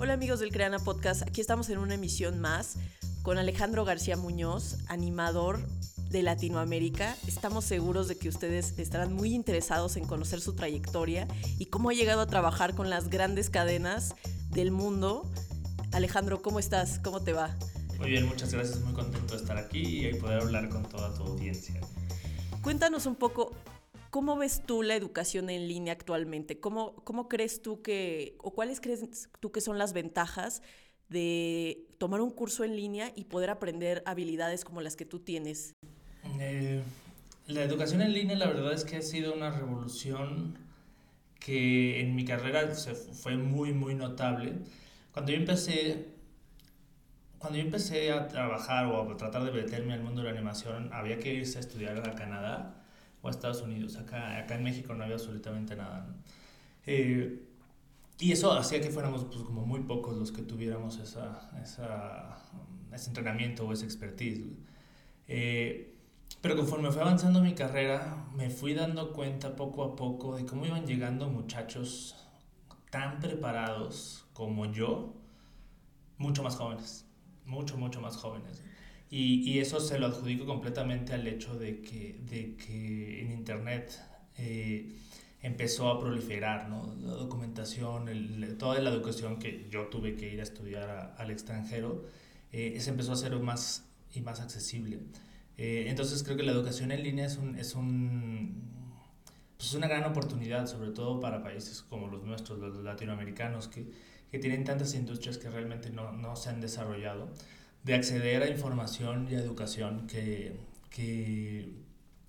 Hola amigos del Creana Podcast, aquí estamos en una emisión más con Alejandro García Muñoz, animador de Latinoamérica. Estamos seguros de que ustedes estarán muy interesados en conocer su trayectoria y cómo ha llegado a trabajar con las grandes cadenas del mundo. Alejandro, ¿cómo estás? ¿Cómo te va? Muy bien, muchas gracias. Muy contento de estar aquí y poder hablar con toda tu audiencia. Cuéntanos un poco, ¿Cómo ves tú la educación en línea actualmente? ¿Cómo, cómo crees tú que, o cuáles crees tú que son las ventajas de tomar un curso en línea y poder aprender habilidades como las que tú tienes? Eh, la educación en línea la verdad es que ha sido una revolución que en mi carrera se fue muy, muy notable. Cuando yo empecé, cuando yo empecé a trabajar o a tratar de meterme al mundo de la animación, había que irse a estudiar a Canadá o a Estados Unidos. Acá, acá en México no había absolutamente nada. Eh, y eso hacía que fuéramos pues, como muy pocos los que tuviéramos esa, esa ese entrenamiento o esa expertise. Eh, pero conforme fue avanzando mi carrera, me fui dando cuenta poco a poco de cómo iban llegando muchachos tan preparados como yo, mucho más jóvenes, mucho, mucho más jóvenes. Y, y, eso se lo adjudico completamente al hecho de que, de que en Internet eh, empezó a proliferar ¿no? la documentación, el, toda la educación que yo tuve que ir a estudiar al extranjero, eh, se empezó a hacer más y más accesible. Eh, entonces creo que la educación en línea es, un, es un, pues una gran oportunidad, sobre todo para países como los nuestros, los latinoamericanos, que, que tienen tantas industrias que realmente no, no se han desarrollado de acceder a información y a educación que, que,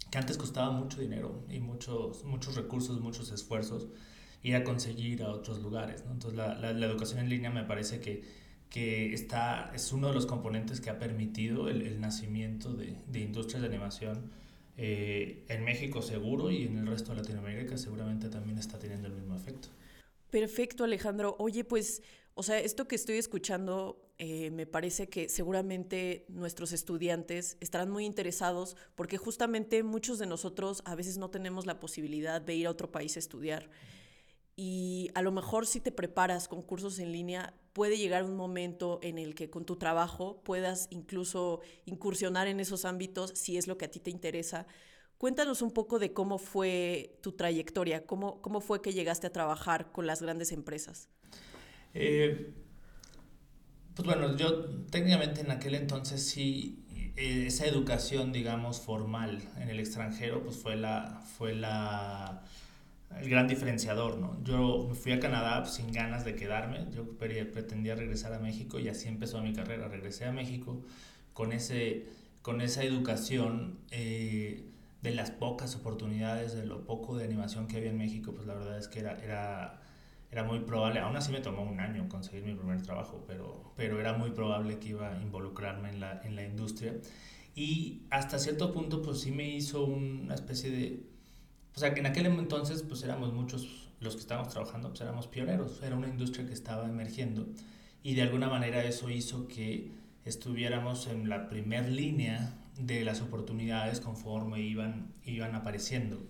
que, antes costaba mucho dinero y muchos, muchos recursos, muchos esfuerzos ir a conseguir a otros lugares. ¿no? Entonces la, la, la, educación en línea me parece que, que está, es uno de los componentes que ha permitido el, el nacimiento de, de, industrias de animación eh, en México seguro y en el resto de Latinoamérica seguramente también está teniendo el mismo efecto. Perfecto, Alejandro. Oye, pues, o sea, esto que estoy escuchando eh, me parece que seguramente nuestros estudiantes estarán muy interesados porque justamente muchos de nosotros a veces no tenemos la posibilidad de ir a otro país a estudiar. Y a lo mejor si te preparas con cursos en línea, puede llegar un momento en el que con tu trabajo puedas incluso incursionar en esos ámbitos si es lo que a ti te interesa. Cuéntanos un poco de cómo fue tu trayectoria, cómo, cómo fue que llegaste a trabajar con las grandes empresas. Eh, pues bueno, yo técnicamente en aquel entonces sí, eh, esa educación, digamos, formal en el extranjero, pues fue la, fue la, el gran diferenciador, ¿no? Yo me fui a Canadá pues, sin ganas de quedarme, yo pretendía regresar a México y así empezó mi carrera. Regresé a México con, ese, con esa educación eh, de las pocas oportunidades, de lo poco de animación que había en México, pues la verdad es que era, era era muy probable, aún así me tomó un año conseguir mi primer trabajo, pero, pero era muy probable que iba a involucrarme en la, en la industria. Y hasta cierto punto, pues sí me hizo una especie de... O sea, que en aquel entonces, pues éramos muchos los que estábamos trabajando, pues éramos pioneros, era una industria que estaba emergiendo y de alguna manera eso hizo que estuviéramos en la primer línea de las oportunidades conforme iban, iban apareciendo.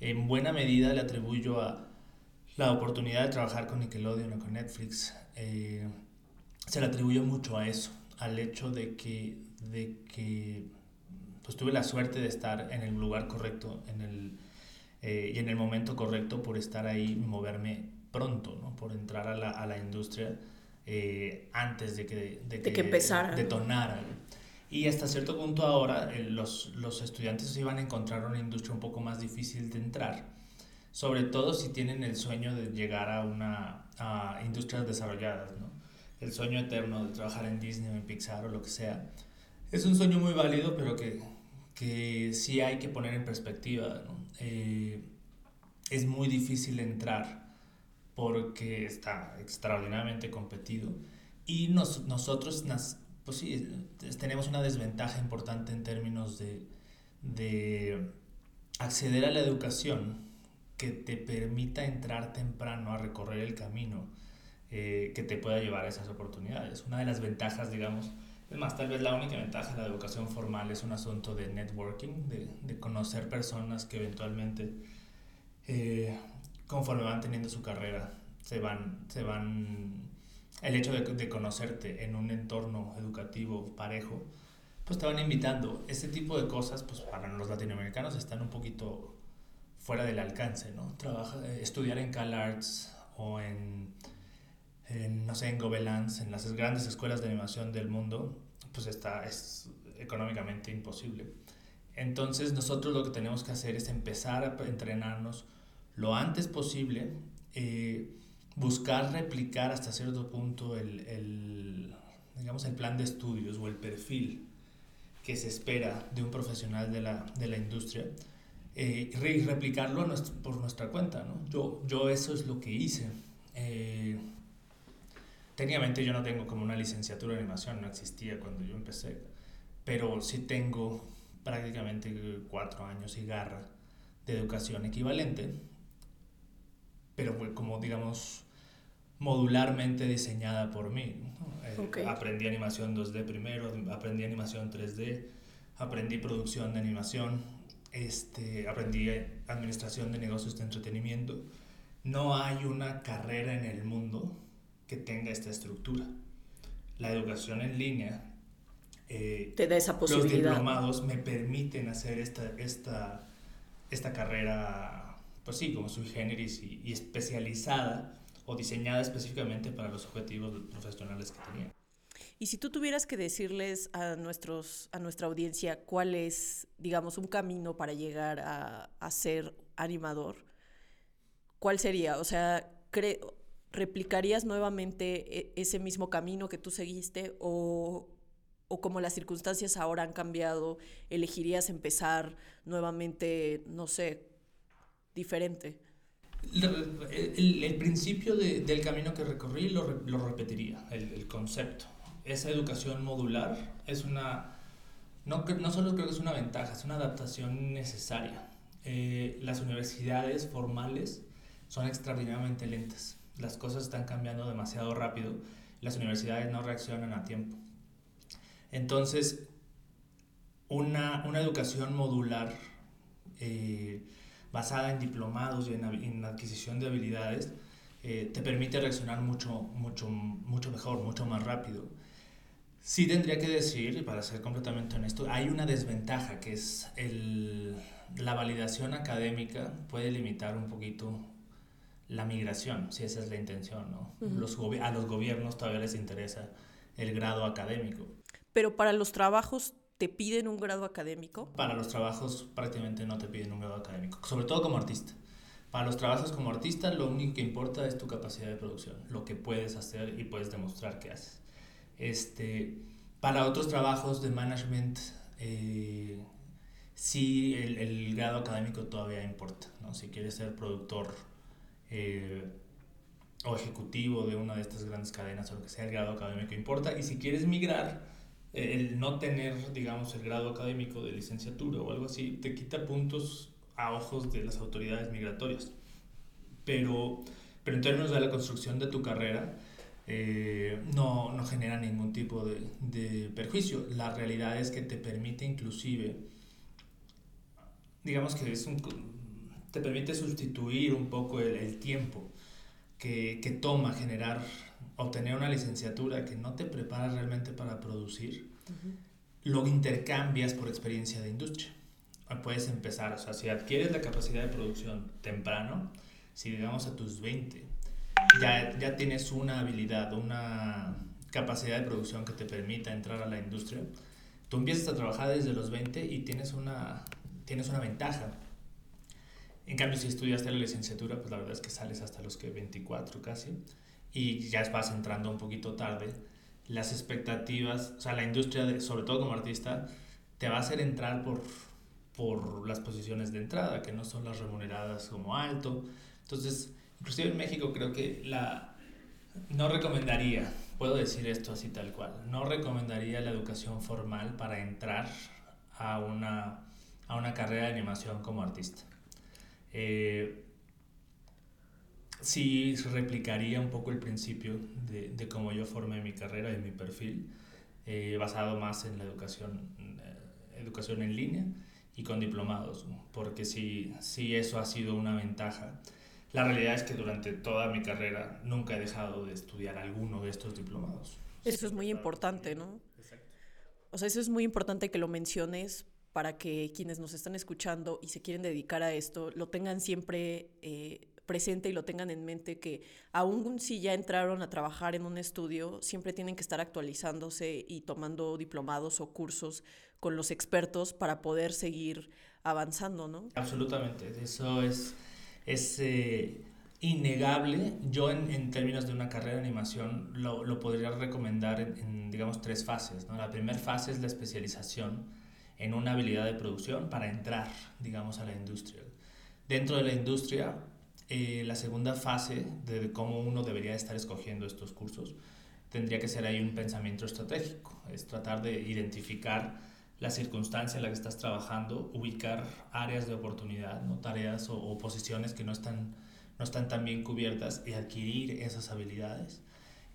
En buena medida le atribuyo a la oportunidad de trabajar con Nickelodeon o con Netflix eh, se le atribuyó mucho a eso, al hecho de que, de que pues tuve la suerte de estar en el lugar correcto en el, eh, y en el momento correcto por estar ahí y moverme pronto, ¿no? por entrar a la, a la industria eh, antes de que, de que, de que empezara. detonara. Y hasta cierto punto ahora los, los estudiantes iban a encontrar una industria un poco más difícil de entrar sobre todo si tienen el sueño de llegar a una a industrias desarrolladas, ¿no? El sueño eterno de trabajar en Disney o en Pixar o lo que sea. Es un sueño muy válido, pero que, que sí hay que poner en perspectiva, ¿no? eh, es muy difícil entrar porque está extraordinariamente competido y nos, nosotros nas, pues sí, tenemos una desventaja importante en términos de, de acceder a la educación que te permita entrar temprano a recorrer el camino eh, que te pueda llevar a esas oportunidades. Una de las ventajas, digamos, es más, tal vez la única ventaja de la educación formal es un asunto de networking, de, de conocer personas que eventualmente, eh, conforme van teniendo su carrera, se van, se van el hecho de, de, conocerte en un entorno educativo parejo, pues te van invitando. Este tipo de cosas, pues para los latinoamericanos están un poquito fuera del alcance, ¿no? Trabaja, eh, estudiar en CalArts o en, en, no sé, en Gobelins, en las grandes escuelas de animación del mundo, pues está, es económicamente imposible. Entonces nosotros lo que tenemos que hacer es empezar a entrenarnos lo antes posible, eh, buscar replicar hasta cierto punto el, el, digamos, el plan de estudios o el perfil que se espera de un profesional de la, de la industria eh, y replicarlo por nuestra cuenta. ¿no? Yo, yo eso es lo que hice. Eh, técnicamente yo no tengo como una licenciatura de animación, no existía cuando yo empecé, pero sí tengo prácticamente cuatro años y garra de educación equivalente, pero fue como digamos modularmente diseñada por mí. Eh, aprendí animación 2D primero, aprendí animación 3D, aprendí producción de animación, este, aprendí administración de negocios de entretenimiento. No hay una carrera en el mundo que tenga esta estructura. La educación en línea eh, te da esa posibilidad. Los diplomados me permiten hacer esta, esta, esta carrera, pues sí, como sui generis y, y especializada o diseñada específicamente para los objetivos profesionales que tenía. Y si tú tuvieras que decirles a, nuestros, a nuestra audiencia cuál es, digamos, un camino para llegar a, a ser animador, ¿cuál sería? O sea, ¿replicarías nuevamente e, ese mismo camino que tú seguiste o, o como las circunstancias ahora han cambiado, elegirías empezar nuevamente, no sé, diferente? El, principio del camino que recorrí lo, repetiría, el, concepto. Esa educación modular es una, no, no solo creo que es una ventaja, es una adaptación necesaria. Eh, las universidades formales son extraordinariamente lentas. Las cosas están cambiando demasiado rápido. Las universidades no reaccionan a tiempo. Entonces, una, una educación modular eh, basada en diplomados y en, adquisición de habilidades eh, te permite reaccionar mucho, mucho, mucho mejor, mucho más rápido. Sí tendría que decir, para ser completamente honesto, hay una desventaja que es el, la validación académica puede limitar un poquito la migración, si esa es la intención. ¿no? los a los gobiernos todavía les interesa el grado académico. Pero para los trabajos te piden un grado académico. Para los trabajos prácticamente no te piden un grado académico, sobre todo como artista. Para los trabajos como artista lo único que importa es tu capacidad de producción, lo que puedes hacer y puedes demostrar que haces. Este, para otros trabajos de management, eh, sí el, el, grado académico todavía importa. ¿no? Si quieres ser productor eh, o ejecutivo de una de estas grandes cadenas o lo que sea, el grado académico importa. Y si quieres migrar, el no tener, digamos, el grado académico de licenciatura o algo así, te quita puntos a ojos de las autoridades migratorias. Pero, pero en términos de la construcción de tu carrera, eh, no, no, genera ningún tipo de, de, perjuicio. La realidad es que te permite inclusive, digamos que es un, te permite sustituir un poco el, el tiempo que, que toma generar obtener una licenciatura que no te prepara realmente para producir, lo intercambias por experiencia de industria. Puedes empezar, o sea, si adquieres la capacidad de producción temprano, si llegamos a tus 20, ya, ya tienes una habilidad, una capacidad de producción que te permita entrar a la industria, tú empiezas a trabajar desde los 20 y tienes una, tienes una ventaja. En cambio, si estudiaste la licenciatura, pues la verdad es que sales hasta los que 24 casi y ya vas entrando un poquito tarde, las expectativas, o sea, la industria, de, sobre todo como artista, te va a hacer entrar por, por las posiciones de entrada, que no son las remuneradas como alto. Entonces, inclusive en México creo que la, no recomendaría, puedo decir esto así tal cual, no recomendaría la educación formal para entrar a una, a una carrera de animación como artista. Eh, sí replicaría un poco el principio de, de cómo yo formé mi carrera y mi perfil, eh, basado más en la educación, eh, educación en línea y con diplomados, porque sí, sí eso ha sido una ventaja. La realidad es que durante toda mi carrera nunca he dejado de estudiar alguno de estos diplomados. Eso es muy importante, ¿no? Exacto. O sea, eso es muy importante que lo menciones para que quienes nos están escuchando y se quieren dedicar a esto lo tengan siempre eh, presente y lo tengan en mente que aún si ya entraron a trabajar en un estudio, siempre tienen que estar actualizándose y tomando diplomados o cursos con los expertos para poder seguir avanzando, ¿no? Absolutamente, eso es, es eh, innegable. Yo en, en, términos de una carrera de animación lo, lo podría recomendar en, en, digamos, tres fases. ¿no? La primera fase es la especialización en una habilidad de producción para entrar, digamos, a la industria. Dentro de la industria, eh, la segunda fase de cómo uno debería estar escogiendo estos cursos tendría que ser ahí un pensamiento estratégico, es tratar de identificar la circunstancia en la que estás trabajando, ubicar áreas de oportunidad, ¿no? tareas o, posiciones que no están, no están tan bien cubiertas y adquirir esas habilidades.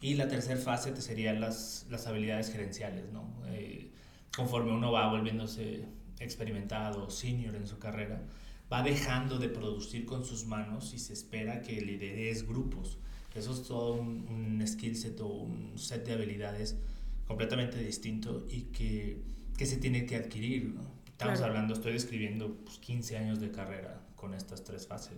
Y la tercera fase te serían las, las habilidades gerenciales, ¿no? Eh, conforme uno va volviéndose experimentado, senior en su carrera, va dejando de producir con sus manos y se espera que lideres grupos. Eso es todo un, un skill set o un set de habilidades completamente distinto y que, que se tiene que adquirir. Estamos hablando, estoy describiendo pues, 15 años de carrera con estas tres fases.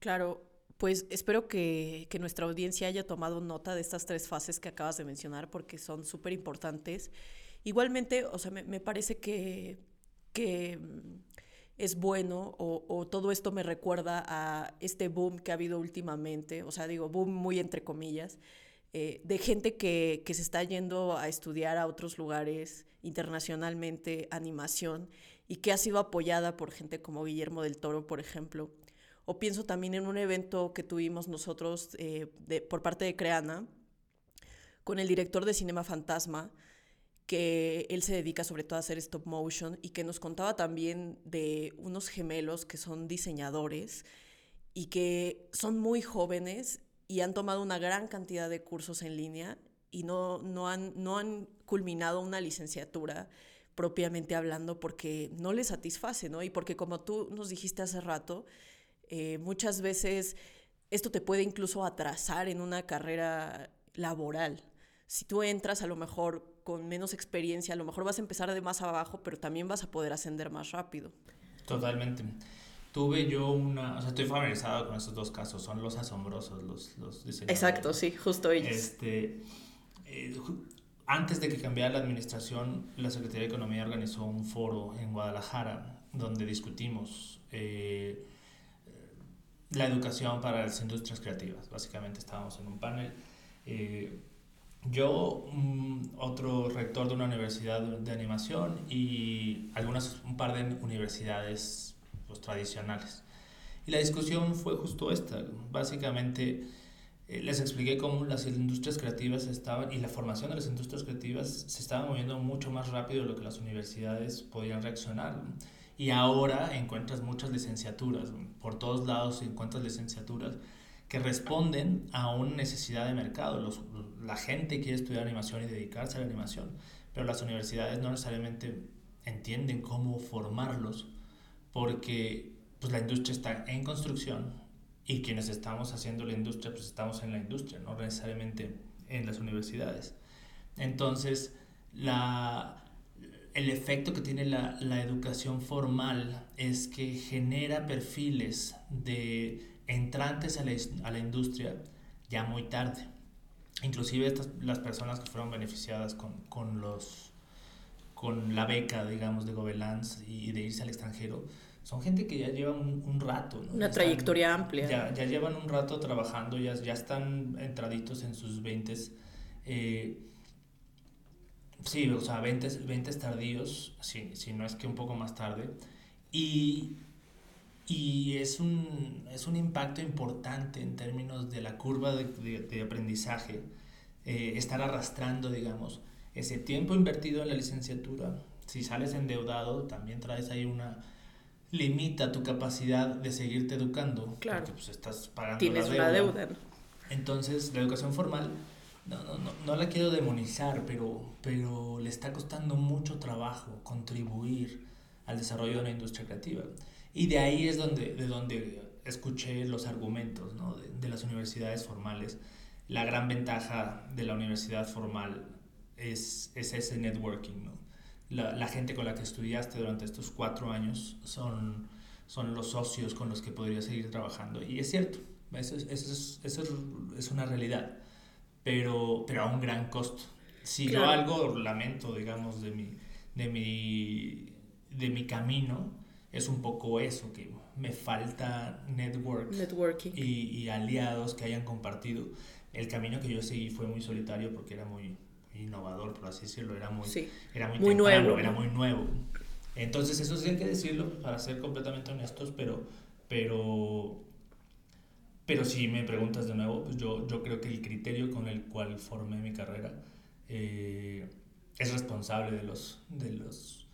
Claro, pues espero que, que, nuestra audiencia haya tomado nota de estas tres fases que acabas de mencionar porque son súper importantes. Igualmente, o sea, me, me parece que, que es bueno o, todo esto me recuerda a este boom que ha habido últimamente, o sea, digo, boom muy entre comillas, eh, de gente que, que, se está yendo a estudiar a otros lugares internacionalmente animación y que ha sido apoyada por gente como Guillermo del Toro, por ejemplo. O pienso también en un evento que tuvimos nosotros eh, de, por parte de Creana con el director de Cinema Fantasma, que él se dedica sobre todo a hacer stop motion y que nos contaba también de unos gemelos que son diseñadores y que son muy jóvenes y han tomado una gran cantidad de cursos en línea y no, no, han, no han culminado una licenciatura propiamente hablando porque no les satisface, ¿no? Y porque como tú nos dijiste hace rato, eh, muchas veces esto te puede incluso atrasar en una carrera laboral. Si tú entras a lo mejor con menos experiencia, a lo mejor vas a empezar de más abajo, pero también vas a poder ascender más rápido. Totalmente. Tuve yo una, o sea, estoy familiarizado con esos dos casos, son los asombrosos, los, los diseñadores. Exacto, sí, justo ellos. Este, eh, antes de que cambiara la administración, la Secretaría de Economía organizó un foro en Guadalajara donde discutimos eh, la educación para las industrias creativas. Básicamente estábamos en un panel. Eh, yo, otro rector de una universidad de animación y algunas, un par de universidades pues, tradicionales. Y la discusión fue justo esta. Básicamente eh, les expliqué cómo las industrias creativas estaban y la formación de las industrias creativas se estaba moviendo mucho más rápido de lo que las universidades podían reaccionar. Y ahora encuentras muchas licenciaturas, por todos lados encuentras licenciaturas que responden a una necesidad de mercado. Los, la gente quiere estudiar animación y dedicarse a la animación, pero las universidades no necesariamente entienden cómo formarlos porque pues, la industria está en construcción y quienes estamos haciendo la industria, pues estamos en la industria, no necesariamente en las universidades. Entonces, la, el efecto que tiene la, la educación formal es que genera perfiles de entrantes a la, a la industria ya muy tarde. Inclusive estas, las personas que fueron beneficiadas con, con, los, con la beca, digamos, de Gobelans y de irse al extranjero, son gente que ya llevan un, rato. Una trayectoria amplia. Ya, ya, llevan un rato trabajando, ya, ya están entraditos en sus 20. Eh, sí, o sea, 20, 20 tardíos, si, si no es que un poco más tarde. Y y es un, es un impacto importante en términos de la curva de, de, aprendizaje, eh, estar arrastrando, digamos, ese tiempo invertido en la licenciatura. Si sales endeudado, también traes ahí una... limita tu capacidad de seguirte educando. Claro. Porque pues estás pagando Tienes la deuda. una deuda. Entonces, la educación formal, no, no, no, no la quiero demonizar, pero, pero le está costando mucho trabajo contribuir al desarrollo de una industria creativa. Y de ahí es donde, de donde escuché los argumentos ¿no? de, de, las universidades formales. La gran ventaja de la universidad formal es, es ese networking. ¿no? La, la, gente con la que estudiaste durante estos cuatro años son, son los socios con los que podrías seguir trabajando. Y es cierto, eso es, eso es, eso es una realidad, pero, pero a un gran costo. Si claro. yo algo lamento, digamos, de mi, de mi, de mi camino, es un poco eso, que me falta network Networking. Y, y, aliados que hayan compartido. El camino que yo seguí fue muy solitario porque era muy innovador, por así decirlo, era muy, sí. era muy, muy temprano, nuevo. era muy nuevo. Entonces, eso sí hay que decirlo, para ser completamente honestos, pero, pero, pero si me preguntas de nuevo, pues yo, yo creo que el criterio con el cual formé mi carrera eh, es responsable de los, de los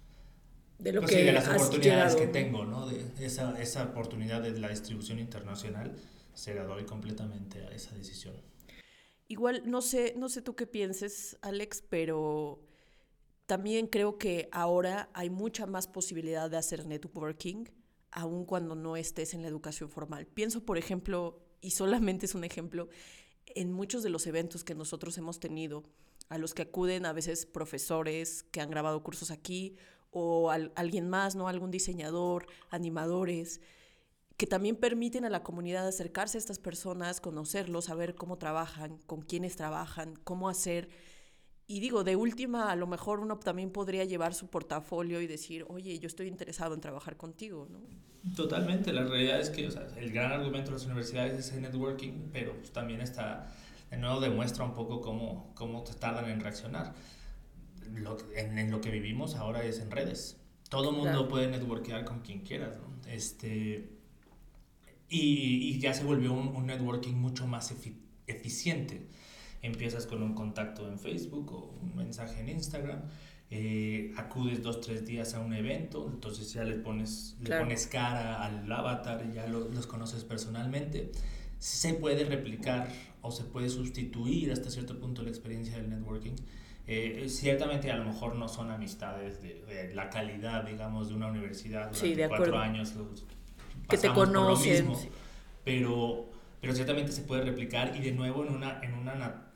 de, lo pues que sí, de las oportunidades llegado. que tengo, ¿no? De esa, esa oportunidad de la distribución internacional, se la doy completamente a esa decisión. Igual, no sé, no sé tú qué pienses, Alex, pero también creo que ahora hay mucha más posibilidad de hacer networking, aun cuando no estés en la educación formal. Pienso, por ejemplo, y solamente es un ejemplo, en muchos de los eventos que nosotros hemos tenido, a los que acuden a veces profesores que han grabado cursos aquí o al, alguien más, ¿no? Algún diseñador, animadores, que también permiten a la comunidad acercarse a estas personas, conocerlos, saber cómo trabajan, con quiénes trabajan, cómo hacer. Y digo, de última, a lo mejor uno también podría llevar su portafolio y decir, oye, yo estoy interesado en trabajar contigo, ¿no? Totalmente, la realidad es que o sea, el gran argumento de las universidades es el networking, pero pues, también está, de nuevo demuestra un poco cómo, cómo te tardan en reaccionar. Lo, en, en, lo que vivimos ahora es en redes. Todo el mundo claro. puede networkear con quien quieras, ¿no? Este, y, y, ya se volvió un, un networking mucho más efi eficiente. Empiezas con un contacto en Facebook o un mensaje en Instagram, eh, acudes dos, tres días a un evento, entonces ya le pones, claro. le pones cara al avatar y ya lo, los conoces personalmente. Se puede replicar o se puede sustituir hasta cierto punto la experiencia del networking. Eh, ciertamente a lo mejor no son amistades de, de, la calidad, digamos, de una universidad durante sí, de cuatro años. Los, que te conocen. Mismo, sí. pero, pero ciertamente se puede replicar y de nuevo en una, en una,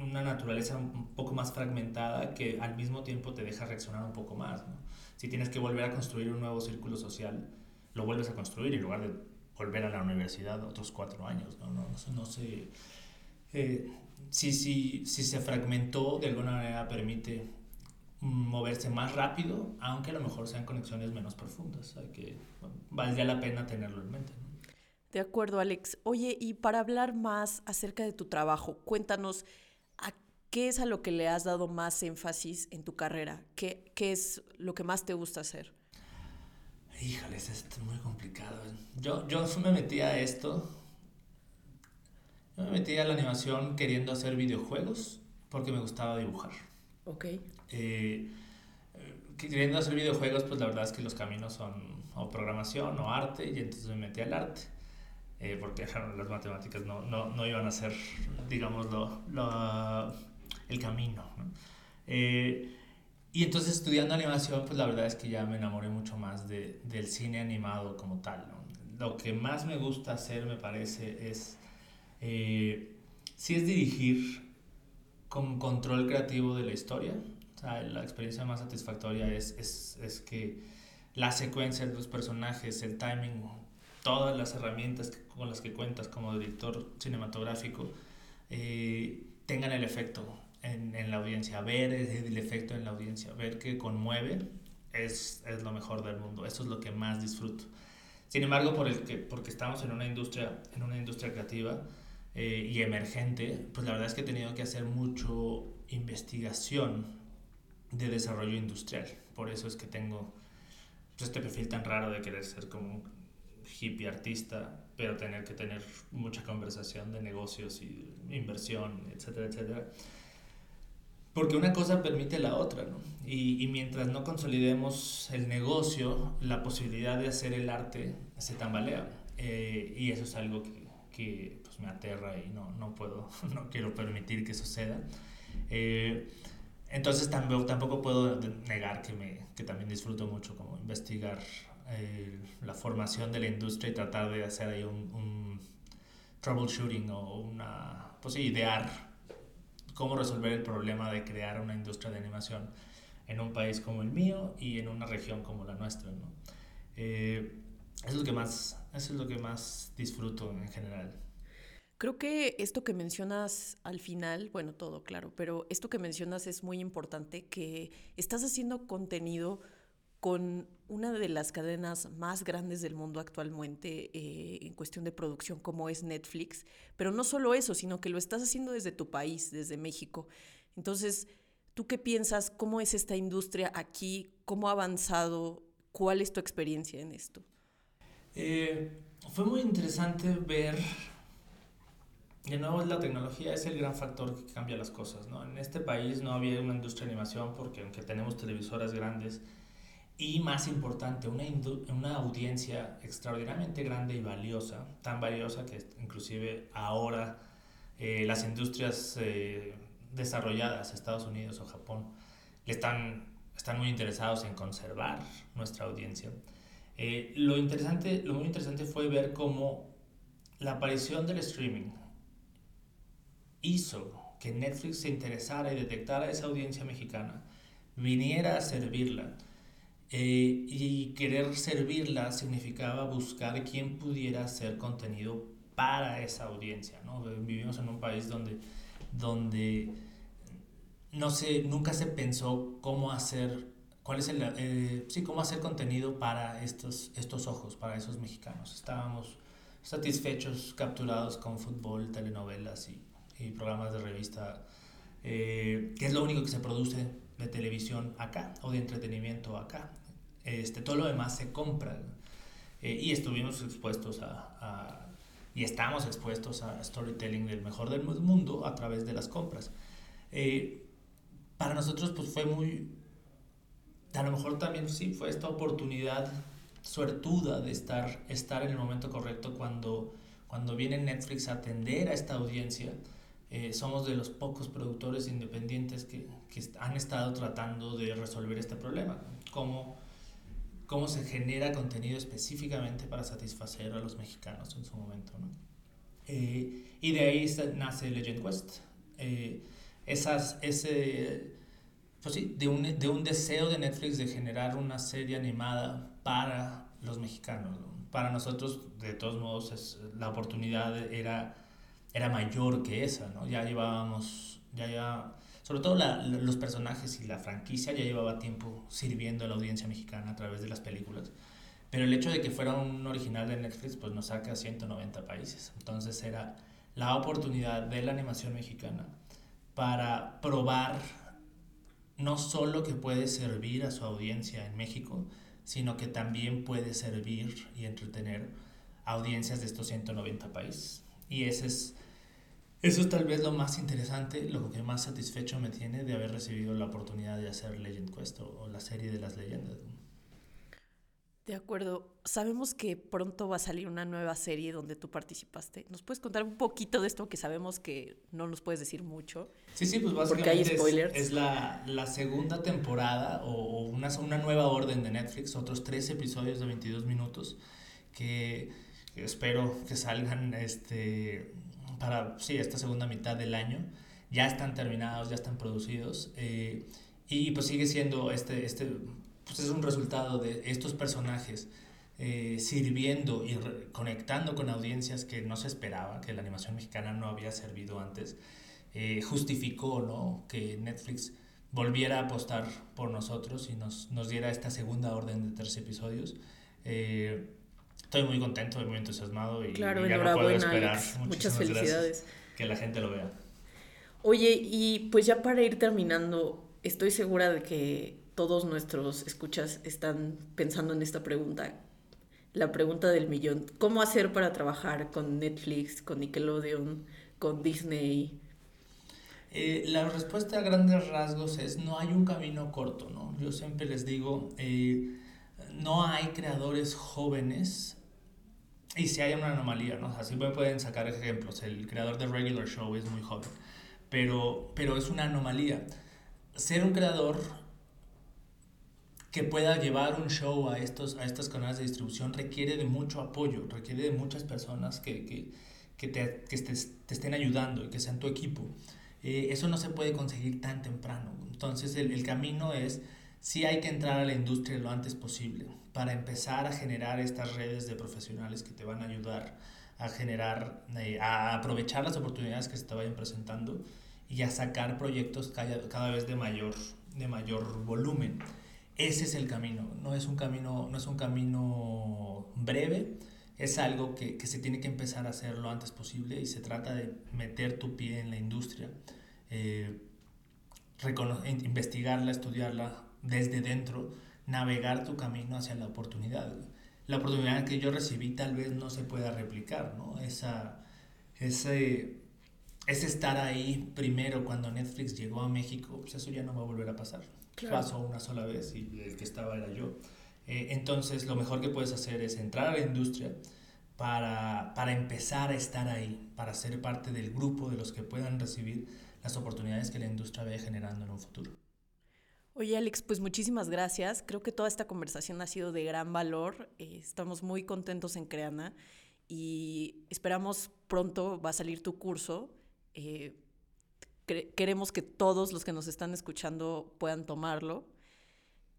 una naturaleza un poco más fragmentada que al mismo tiempo te deja reaccionar un poco más. ¿no? Si tienes que volver a construir un nuevo círculo social, lo vuelves a construir en lugar de volver a la universidad otros cuatro años. No, no, no, no sé. Eh, si, si, si se fragmentó, de alguna manera permite moverse más rápido, aunque a lo mejor sean conexiones menos profundas. Hay que, bueno, valdría la pena tenerlo en mente. ¿no? De acuerdo, Alex. Oye, y para hablar más acerca de tu trabajo, cuéntanos a qué es a lo que le has dado más énfasis en tu carrera. ¿Qué, qué es lo que más te gusta hacer? Híjole, es esto muy complicado. Yo, yo me metí a esto. Yo me metí a la animación queriendo hacer videojuegos porque me gustaba dibujar. Ok. Eh, queriendo hacer videojuegos, pues la verdad es que los caminos son o programación o arte, y entonces me metí al arte. Eh, porque las matemáticas no, no, no, iban a ser, digamos, lo, el camino. ¿no? Eh, y entonces estudiando animación, pues la verdad es que ya me enamoré mucho más de, del cine animado como tal. Lo que más me gusta hacer, me parece, es, eh, sí es dirigir con control creativo de la historia. O sea, la experiencia más satisfactoria es, es, es que la secuencia de los personajes, el timing, todas las herramientas con las que cuentas como director cinematográfico eh, tengan el efecto en, en, la audiencia, ver el, efecto en la audiencia, ver que conmueve es, es, lo mejor del mundo, eso es lo que más disfruto. Sin embargo, por el que, porque estamos en una industria, en una industria creativa eh, y emergente, pues la verdad es que he tenido que hacer mucho investigación de desarrollo industrial. Por eso es que tengo pues, este perfil tan raro de querer ser como un hippie artista, pero tener que tener mucha conversación de negocios y inversión, etcétera, etcétera. Porque una cosa permite la otra, ¿no? Y, y, mientras no consolidemos el negocio, la posibilidad de hacer el arte se tambalea. Eh, y eso es algo que, que pues, me aterra y no, no puedo, no quiero permitir que suceda. Eh, entonces tampoco, tampoco puedo negar que, me, que también disfruto mucho como investigar eh, la formación de la industria y tratar de hacer ahí un, un troubleshooting o una, pues idear cómo resolver el problema de crear una industria de animación en un país como el mío y en una región como la nuestra, ¿no? Eh, es lo que más, eso es lo que más disfruto en general. Creo que esto que mencionas al final, bueno, todo claro, pero esto que mencionas es muy importante, que estás haciendo contenido con una de las cadenas más grandes del mundo actualmente eh, en cuestión de producción como es Netflix, pero no solo eso, sino que lo estás haciendo desde tu país, desde México. Entonces, ¿tú qué piensas? ¿Cómo es esta industria aquí? ¿Cómo ha avanzado? ¿Cuál es tu experiencia en esto? Eh, fue muy interesante ver de nuevo la tecnología es el gran factor que cambia las cosas. ¿no? En este país no había una industria de animación porque aunque tenemos televisoras grandes y más importante, una, una audiencia extraordinariamente grande y valiosa, tan valiosa que inclusive ahora eh, las industrias eh, desarrolladas, Estados Unidos o Japón, le están, están muy interesados en conservar nuestra audiencia. Eh, lo, interesante, lo muy interesante fue ver cómo la aparición del streaming, hizo que Netflix se interesara y detectara esa audiencia mexicana, viniera a servirla. Eh, y querer servirla significaba buscar quién pudiera hacer contenido para esa audiencia. ¿no? Vivimos en un país donde, donde no se, nunca se pensó cómo hacer, cuál es el, eh, sí, cómo hacer contenido para estos, estos ojos, para esos mexicanos. Estábamos satisfechos, capturados con fútbol, telenovelas y y programas de revista, eh, que es lo único que se produce de televisión acá o de entretenimiento acá. Este, todo lo demás se compra. Eh, y estuvimos expuestos a, y estamos expuestos a storytelling del mejor del mundo a través de las compras. Eh, para nosotros pues fue muy, a lo mejor también sí, fue esta oportunidad suertuda de estar, estar en el momento correcto cuando, cuando viene Netflix a atender a esta audiencia eh, somos de los pocos productores independientes que, que, han estado tratando de resolver este problema. Cómo, cómo se genera contenido específicamente para satisfacer a los mexicanos en su momento. ¿no? Eh, y de ahí nace Legend Quest. Eh, esas, ese, pues sí, de, un, de un deseo de Netflix de generar una serie animada para los mexicanos. Para nosotros, de todos modos, es, la oportunidad era era mayor que esa, ¿no? Ya llevábamos, ya ya, sobre todo la, los personajes y la franquicia ya llevaba tiempo sirviendo a la audiencia mexicana a través de las películas. Pero el hecho de que fuera un original de Netflix, pues nos saca a 190 países. Entonces era la oportunidad de la animación mexicana para probar no solo que puede servir a su audiencia en México, sino que también puede servir y entretener audiencias de estos 190 países. Y ese es, eso es tal vez lo más interesante, lo que más satisfecho me tiene de haber recibido la oportunidad de hacer Legend Quest o, la serie de las leyendas. De acuerdo. Sabemos que pronto va a salir una nueva serie donde tú participaste. ¿Nos puedes contar un poquito de esto que sabemos que no nos puedes decir mucho? Sí, sí, pues básicamente hay spoilers. Es, la, la, segunda temporada o una, una nueva orden de Netflix, otros tres episodios de 22 minutos que espero que salgan este, para sí, esta segunda mitad del año. Ya están terminados, ya están producidos. Eh, y pues sigue siendo este, este pues es un resultado de estos personajes eh, sirviendo y conectando con audiencias que no se esperaba, que la animación mexicana no había servido antes. Eh, justificó ¿no? que Netflix volviera a apostar por nosotros y nos, nos diera esta segunda orden de tres episodios. Eh, estoy muy contento, muy entusiasmado y, claro, ya no puedo esperar. Muchas felicidades. Que la gente lo vea. Oye, y pues ya para ir terminando, estoy segura de que todos nuestros escuchas están pensando en esta pregunta. La pregunta del millón. ¿Cómo hacer para trabajar con Netflix, con Nickelodeon, con Disney? Eh, la respuesta a grandes rasgos es no hay un camino corto, ¿no? Yo siempre les digo, eh, no hay creadores jóvenes y si hay una anomalía, ¿no? Así pueden sacar ejemplos. El creador de Regular Show es muy joven, pero, pero es una anomalía. Ser un creador que pueda llevar un show a, estos, a estas canales de distribución requiere de mucho apoyo, requiere de muchas personas que, que, que, te, que te, te, estén ayudando y que sean tu equipo. Eh, eso no se puede conseguir tan temprano. Entonces el, el camino es, sí hay que entrar a la industria lo antes posible para empezar a generar estas redes de profesionales que te van a ayudar a generar, eh, a aprovechar las oportunidades que se te vayan presentando y a sacar proyectos cada, vez de mayor, de mayor volumen. Ese es el camino, no es un camino, no es un camino breve, es algo que, que se tiene que empezar a hacer lo antes posible y se trata de meter tu pie en la industria, eh, investigarla, estudiarla desde dentro, navegar tu camino hacia la oportunidad. La oportunidad que yo recibí tal vez no se pueda replicar, ¿no? Esa, ese, ese estar ahí primero cuando Netflix llegó a México, pues eso ya no va a volver a pasar. Claro. Pasó una sola vez y el que estaba era yo. Eh, entonces, lo mejor que puedes hacer es entrar a la industria para, para empezar a estar ahí, para ser parte del grupo de los que puedan recibir las oportunidades que la industria ve generando en un futuro. Oye, Alex, pues muchísimas gracias. Creo que toda esta conversación ha sido de gran valor. Eh, estamos muy contentos en Creana y esperamos pronto va a salir tu curso. Eh, queremos que todos los que nos están escuchando puedan tomarlo.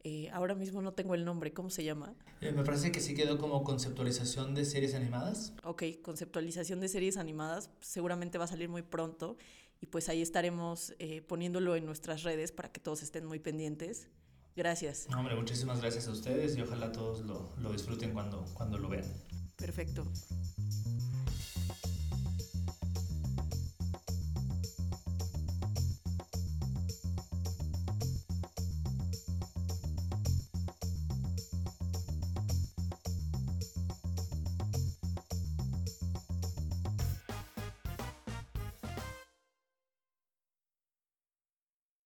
Eh, ahora mismo no tengo el nombre, ¿cómo se llama? Eh, me parece que sí quedó como conceptualización de series animadas. Ok, conceptualización de series animadas, seguramente va a salir muy pronto y pues ahí estaremos eh, poniéndolo en nuestras redes para que todos estén muy pendientes. Gracias. No, hombre, muchísimas gracias a ustedes y ojalá todos lo, lo disfruten cuando, cuando lo vean. Perfecto.